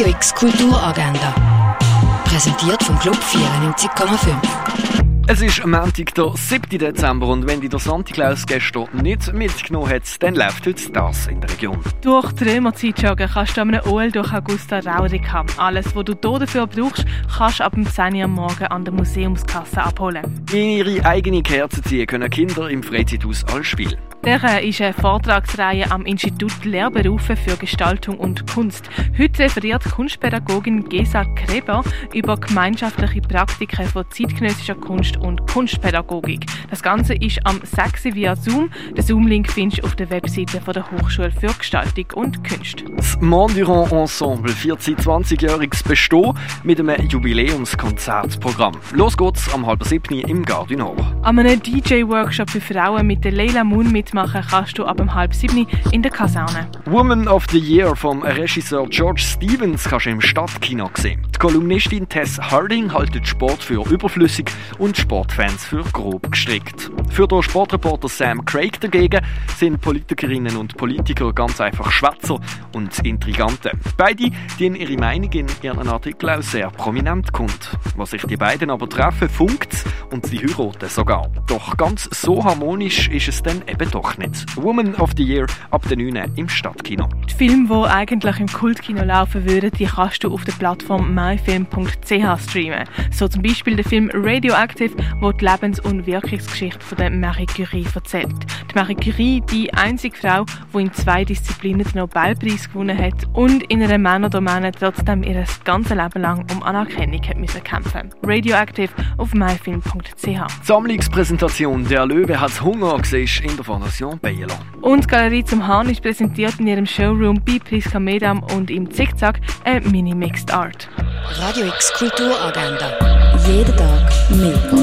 Radio X Kulturagenda. Präsentiert vom Club 94,5. Es ist am Montag, der 7. Dezember und wenn dich der Santi Claus gestern nicht mitgenommen hat, dann läuft heute das in der Region. Durch die Römerzeit joggen kannst du an einem OL durch Augusta Rauric haben. Alles, was du hier dafür brauchst, kannst du ab dem 10 Uhr am Morgen an der Museumskasse abholen. In ihre eigene Kerze ziehen können Kinder im Freizeithaus als Spiel. Der ist eine Vortragsreihe am Institut Lehrberufe für Gestaltung und Kunst. Heute referiert Kunstpädagogin Gesa Kreber über gemeinschaftliche Praktiken von zeitgenössischer Kunst und Kunstpädagogik. Das Ganze ist am 6. via Zoom. Den Zoom-Link findest du auf der Webseite von der Hochschule für Gestaltung und Kunst. Das Mondurant Ensemble feiert sein 20-jähriges Bestehen mit einem Jubiläumskonzertprogramm. Los geht's am halb siebten im Gardinor. An einem DJ-Workshop für Frauen mit der Leila Moon mitmachen kannst du ab dem halb siebten in der Kaserne. Woman of the Year vom Regisseur George Stevens kannst du im Stadtkino sehen. Die Kolumnistin Tess Harding haltet Sport für überflüssig und Sportfans für grob gestrickt. Für den Sportreporter Sam Craig dagegen sind Politikerinnen und Politiker ganz einfach Schwätzer und Intriganten. Beide dienen ihre Meinung in ihren Artikeln auch sehr prominent kund. Was sich die beiden aber treffen, funkt und sie heiraten sogar. Doch ganz so harmonisch ist es dann eben doch nicht. Woman of the Year ab der 9 im Stadtkino. Die Filme, die eigentlich im Kultkino laufen würden, die kannst du auf der Plattform myfilm.ch streamen. So zum Beispiel der Film Radioactive, wo die Lebens- und Wirkungsgeschichte von der Marie Curie erzählt. Die Marie Curie, die einzige Frau, die in zwei Disziplinen den Nobelpreis gewonnen hat und in einer Männerdomäne trotzdem ihr ganzes Leben lang um Anerkennung hat müssen kämpfen. Radioactive auf myfilm.ch. Die Sammlungspräsentation «Der Löwe hat Hunger» siehst in der Fondation Baylor. Und die Galerie zum Hahn ist präsentiert in ihrem Showroom bei Priska Medam und im Zickzack eine Mini-Mixed Art. Radio X Kulturagenda. Jeden Tag mehr.